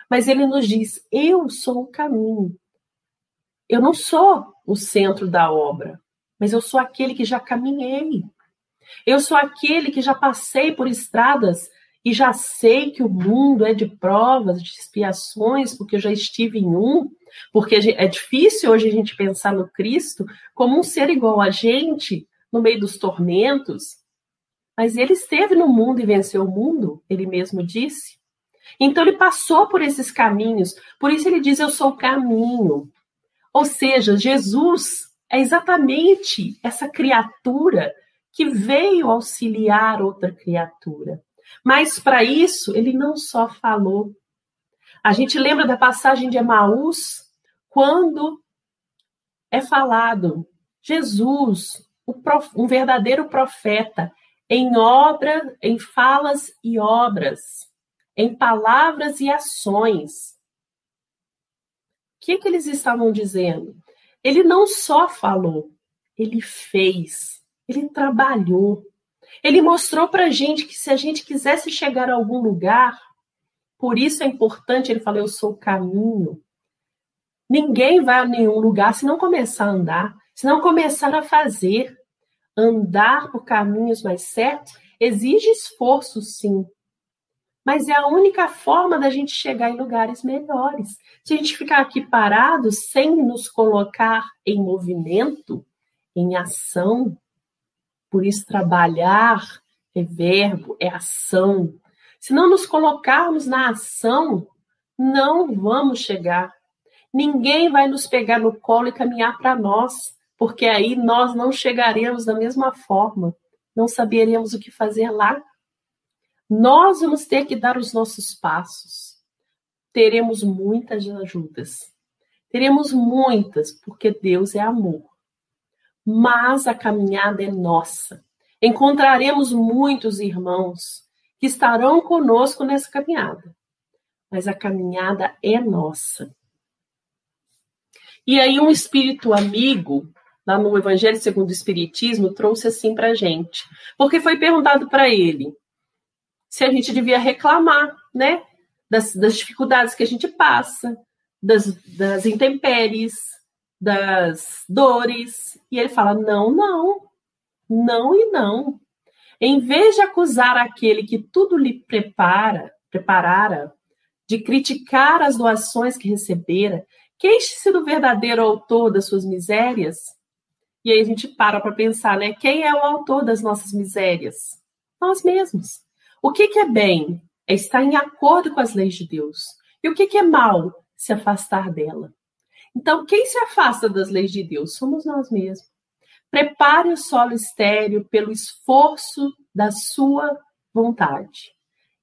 Mas ele nos diz: eu sou o caminho. Eu não sou o centro da obra, mas eu sou aquele que já caminhei. Eu sou aquele que já passei por estradas e já sei que o mundo é de provas, de expiações, porque eu já estive em um, porque é difícil hoje a gente pensar no Cristo como um ser igual a gente, no meio dos tormentos, mas ele esteve no mundo e venceu o mundo, ele mesmo disse. Então ele passou por esses caminhos, por isso ele diz: Eu sou o caminho. Ou seja, Jesus é exatamente essa criatura que veio auxiliar outra criatura. Mas para isso, ele não só falou. A gente lembra da passagem de Emaús, quando é falado Jesus, um verdadeiro profeta, em obra, em falas e obras, em palavras e ações. O que, que eles estavam dizendo? Ele não só falou, ele fez, ele trabalhou. Ele mostrou para a gente que se a gente quisesse chegar a algum lugar, por isso é importante, ele falou, eu sou o caminho. Ninguém vai a nenhum lugar se não começar a andar, se não começar a fazer. Andar por caminhos mais certos exige esforço, sim. Mas é a única forma da gente chegar em lugares melhores. Se a gente ficar aqui parado sem nos colocar em movimento, em ação, por isso, trabalhar é verbo, é ação. Se não nos colocarmos na ação, não vamos chegar. Ninguém vai nos pegar no colo e caminhar para nós, porque aí nós não chegaremos da mesma forma, não saberemos o que fazer lá. Nós vamos ter que dar os nossos passos. teremos muitas ajudas. Teremos muitas, porque Deus é amor. Mas a caminhada é nossa. Encontraremos muitos irmãos que estarão conosco nessa caminhada. Mas a caminhada é nossa. E aí um espírito amigo, lá no Evangelho segundo o Espiritismo, trouxe assim para gente. Porque foi perguntado para ele se a gente devia reclamar, né? Das, das dificuldades que a gente passa, das, das intempéries, das dores. E ele fala: não, não, não e não. Em vez de acusar aquele que tudo lhe prepara, preparara, de criticar as doações que recebera, queixe-se do verdadeiro autor das suas misérias. E aí a gente para para pensar, né? Quem é o autor das nossas misérias? Nós mesmos. O que, que é bem? É estar em acordo com as leis de Deus. E o que, que é mal? Se afastar dela. Então, quem se afasta das leis de Deus? Somos nós mesmos. Prepare o solo estéreo pelo esforço da sua vontade.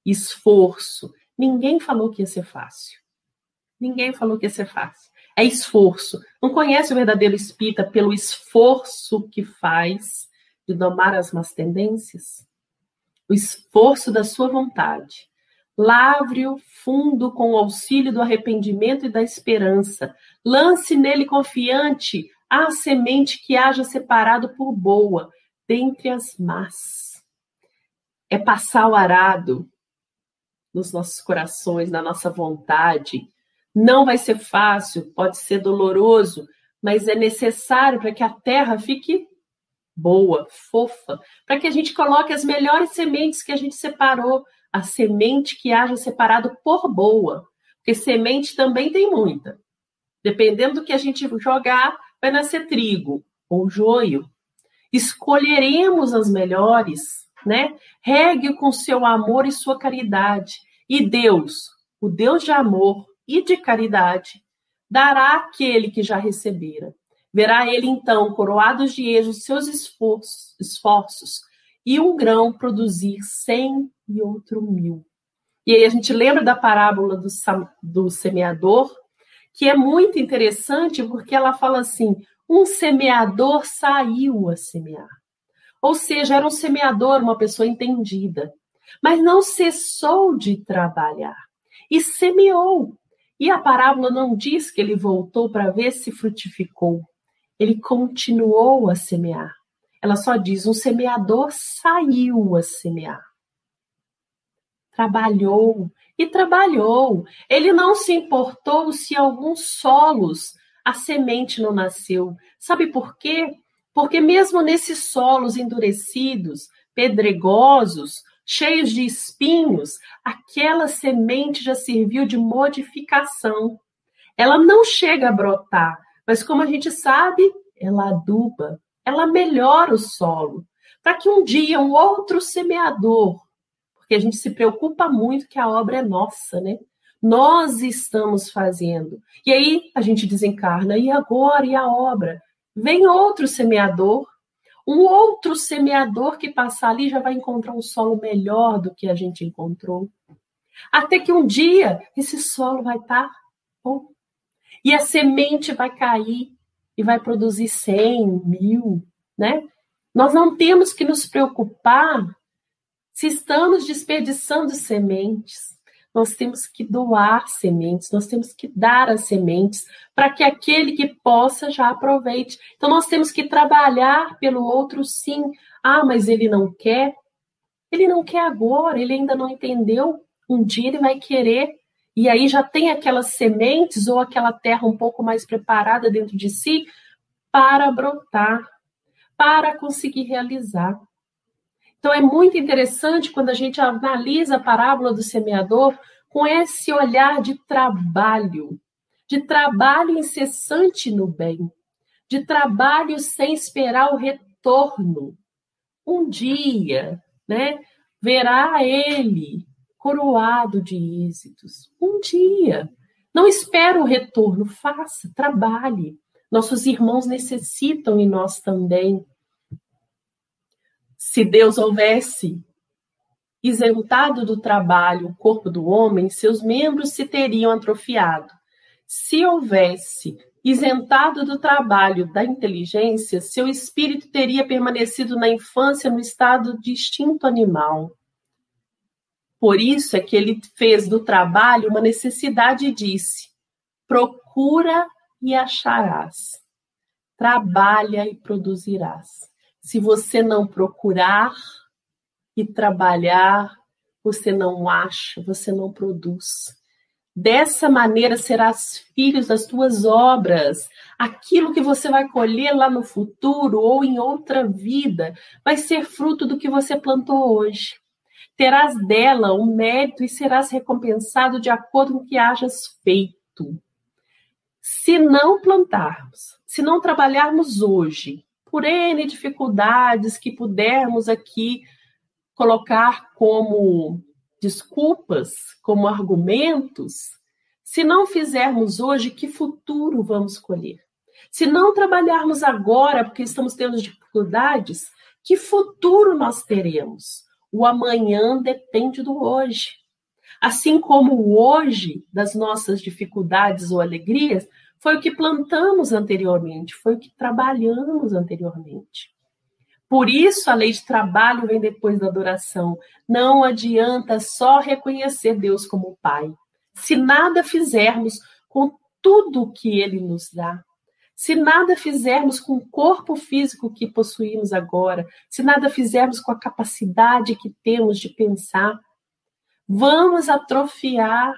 Esforço. Ninguém falou que ia ser fácil. Ninguém falou que ia ser fácil. É esforço. Não conhece o verdadeiro espírita pelo esforço que faz de domar as más tendências? O esforço da sua vontade. Lavre-o fundo com o auxílio do arrependimento e da esperança. Lance nele confiante a semente que haja separado por boa dentre as más. É passar o arado nos nossos corações, na nossa vontade. Não vai ser fácil, pode ser doloroso, mas é necessário para que a terra fique boa, fofa, para que a gente coloque as melhores sementes que a gente separou, a semente que haja separado por boa, porque semente também tem muita. Dependendo do que a gente jogar, vai nascer trigo ou joio. Escolheremos as melhores, né? Regue com seu amor e sua caridade. E Deus, o Deus de amor e de caridade, dará àquele que já recebera. Verá ele então, coroados de êxito, seus esforços, esforços, e um grão produzir cem e outro mil. E aí a gente lembra da parábola do, do semeador, que é muito interessante porque ela fala assim: um semeador saiu a semear. Ou seja, era um semeador, uma pessoa entendida, mas não cessou de trabalhar e semeou. E a parábola não diz que ele voltou para ver se frutificou. Ele continuou a semear. Ela só diz: um semeador saiu a semear. Trabalhou e trabalhou. Ele não se importou se alguns solos a semente não nasceu. Sabe por quê? Porque mesmo nesses solos endurecidos, pedregosos, cheios de espinhos, aquela semente já serviu de modificação. Ela não chega a brotar, mas como a gente sabe, ela aduba, ela melhora o solo, para que um dia um outro semeador, porque a gente se preocupa muito que a obra é nossa, né? Nós estamos fazendo. E aí a gente desencarna, e agora? E a obra? Vem outro semeador, um outro semeador que passar ali já vai encontrar um solo melhor do que a gente encontrou. Até que um dia esse solo vai estar tá bom. E a semente vai cair e vai produzir 100, mil, né? Nós não temos que nos preocupar se estamos desperdiçando sementes nós temos que doar sementes, nós temos que dar as sementes para que aquele que possa já aproveite. Então, nós temos que trabalhar pelo outro sim. Ah, mas ele não quer. Ele não quer agora, ele ainda não entendeu. Um dia ele vai querer. E aí já tem aquelas sementes ou aquela terra um pouco mais preparada dentro de si para brotar, para conseguir realizar. Então, é muito interessante quando a gente analisa a parábola do semeador com esse olhar de trabalho, de trabalho incessante no bem, de trabalho sem esperar o retorno. Um dia, né, verá ele coroado de êxitos. Um dia. Não espere o retorno, faça, trabalhe. Nossos irmãos necessitam e nós também se Deus houvesse isentado do trabalho o corpo do homem, seus membros se teriam atrofiado. Se houvesse isentado do trabalho da inteligência, seu espírito teria permanecido na infância no estado de instinto animal. Por isso é que ele fez do trabalho uma necessidade e disse: procura e acharás, trabalha e produzirás. Se você não procurar e trabalhar, você não acha, você não produz. Dessa maneira serás filhos das tuas obras. Aquilo que você vai colher lá no futuro ou em outra vida vai ser fruto do que você plantou hoje. Terás dela o mérito e serás recompensado de acordo com o que hajas feito. Se não plantarmos, se não trabalharmos hoje, por N dificuldades que pudermos aqui colocar como desculpas, como argumentos, se não fizermos hoje, que futuro vamos colher? Se não trabalharmos agora, porque estamos tendo dificuldades, que futuro nós teremos? O amanhã depende do hoje. Assim como o hoje das nossas dificuldades ou alegrias foi o que plantamos anteriormente, foi o que trabalhamos anteriormente. Por isso, a lei de trabalho vem depois da adoração. Não adianta só reconhecer Deus como Pai. Se nada fizermos com tudo que Ele nos dá, se nada fizermos com o corpo físico que possuímos agora, se nada fizermos com a capacidade que temos de pensar, vamos atrofiar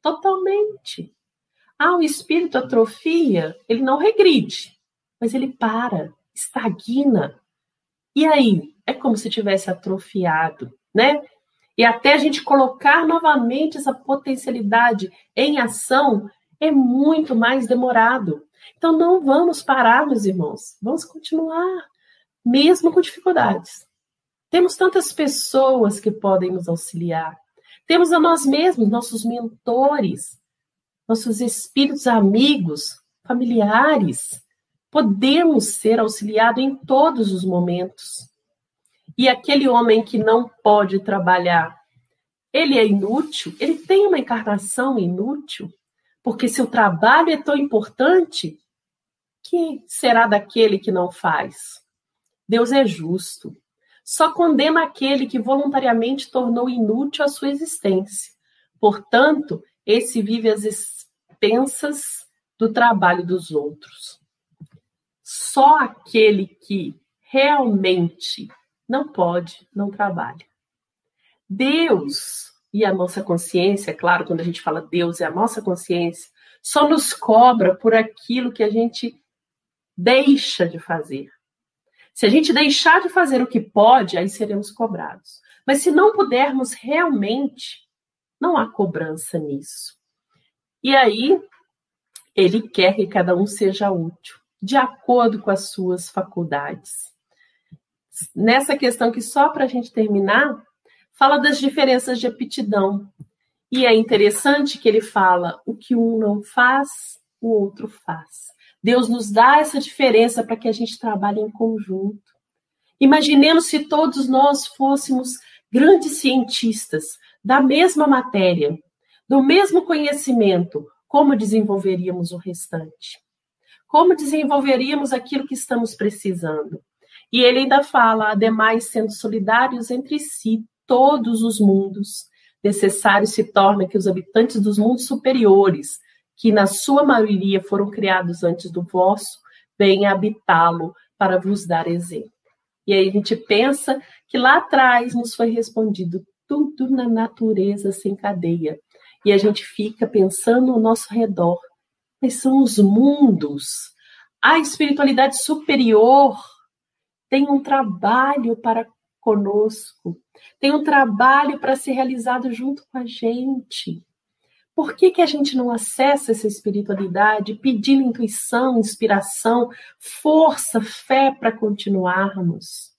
totalmente. Ah, o espírito atrofia, ele não regride, mas ele para, estagna, e aí? É como se tivesse atrofiado, né? E até a gente colocar novamente essa potencialidade em ação é muito mais demorado. Então não vamos parar, meus irmãos. Vamos continuar, mesmo com dificuldades. Temos tantas pessoas que podem nos auxiliar. Temos a nós mesmos, nossos mentores, nossos espíritos amigos, familiares, podemos ser auxiliados em todos os momentos. E aquele homem que não pode trabalhar, ele é inútil? Ele tem uma encarnação inútil? Porque se o trabalho é tão importante, que será daquele que não faz? Deus é justo. Só condena aquele que voluntariamente tornou inútil a sua existência. Portanto, esse vive às expensas do trabalho dos outros só aquele que realmente não pode, não trabalha. Deus e a nossa consciência, claro, quando a gente fala Deus é a nossa consciência, só nos cobra por aquilo que a gente deixa de fazer. Se a gente deixar de fazer o que pode, aí seremos cobrados. Mas se não pudermos realmente, não há cobrança nisso. E aí, ele quer que cada um seja útil de acordo com as suas faculdades. Nessa questão que só para a gente terminar, fala das diferenças de aptidão. E é interessante que ele fala o que um não faz, o outro faz. Deus nos dá essa diferença para que a gente trabalhe em conjunto. Imaginemos se todos nós fôssemos grandes cientistas da mesma matéria, do mesmo conhecimento, como desenvolveríamos o restante? Como desenvolveríamos aquilo que estamos precisando? E ele ainda fala, ademais, sendo solidários entre si, todos os mundos, necessário se torna que os habitantes dos mundos superiores, que na sua maioria foram criados antes do vosso, venham habitá-lo para vos dar exemplo. E aí a gente pensa que lá atrás nos foi respondido tudo na natureza sem cadeia. E a gente fica pensando ao nosso redor Quais são os mundos? A espiritualidade superior tem um trabalho para conosco, tem um trabalho para ser realizado junto com a gente. Por que, que a gente não acessa essa espiritualidade pedindo intuição, inspiração, força, fé para continuarmos?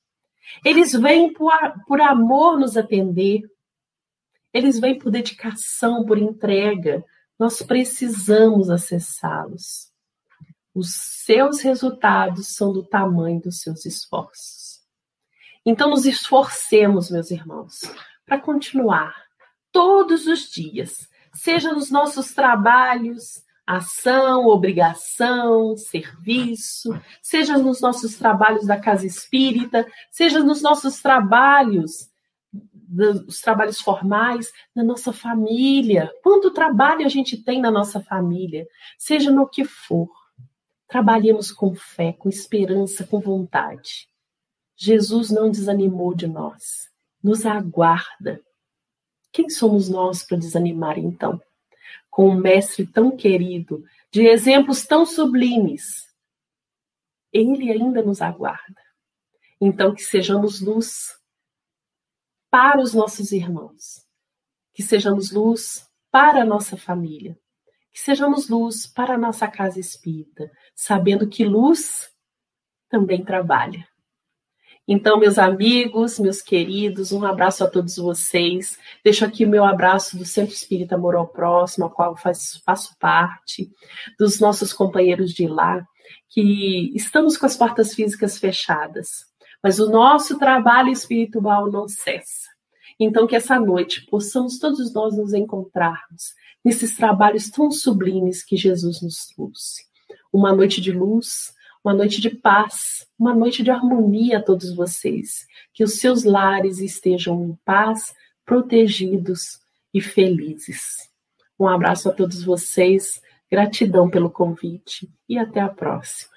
Eles vêm por, por amor nos atender, eles vêm por dedicação, por entrega, nós precisamos acessá-los. Os seus resultados são do tamanho dos seus esforços. Então, nos esforcemos, meus irmãos, para continuar todos os dias, seja nos nossos trabalhos, ação, obrigação, serviço, seja nos nossos trabalhos da casa espírita, seja nos nossos trabalhos, os trabalhos formais, na nossa família. Quanto trabalho a gente tem na nossa família, seja no que for. Trabalhemos com fé, com esperança, com vontade. Jesus não desanimou de nós, nos aguarda. Quem somos nós para desanimar então? com um mestre tão querido, de exemplos tão sublimes, ele ainda nos aguarda. Então, que sejamos luz para os nossos irmãos, que sejamos luz para a nossa família, que sejamos luz para a nossa casa espírita, sabendo que luz também trabalha. Então, meus amigos, meus queridos, um abraço a todos vocês. Deixo aqui o meu abraço do Centro Espírita Amor ao Próximo, ao qual faço, faço parte, dos nossos companheiros de lá, que estamos com as portas físicas fechadas, mas o nosso trabalho espiritual não cessa. Então, que essa noite possamos todos nós nos encontrarmos nesses trabalhos tão sublimes que Jesus nos trouxe. Uma noite de luz, uma noite de paz, uma noite de harmonia a todos vocês. Que os seus lares estejam em paz, protegidos e felizes. Um abraço a todos vocês, gratidão pelo convite e até a próxima.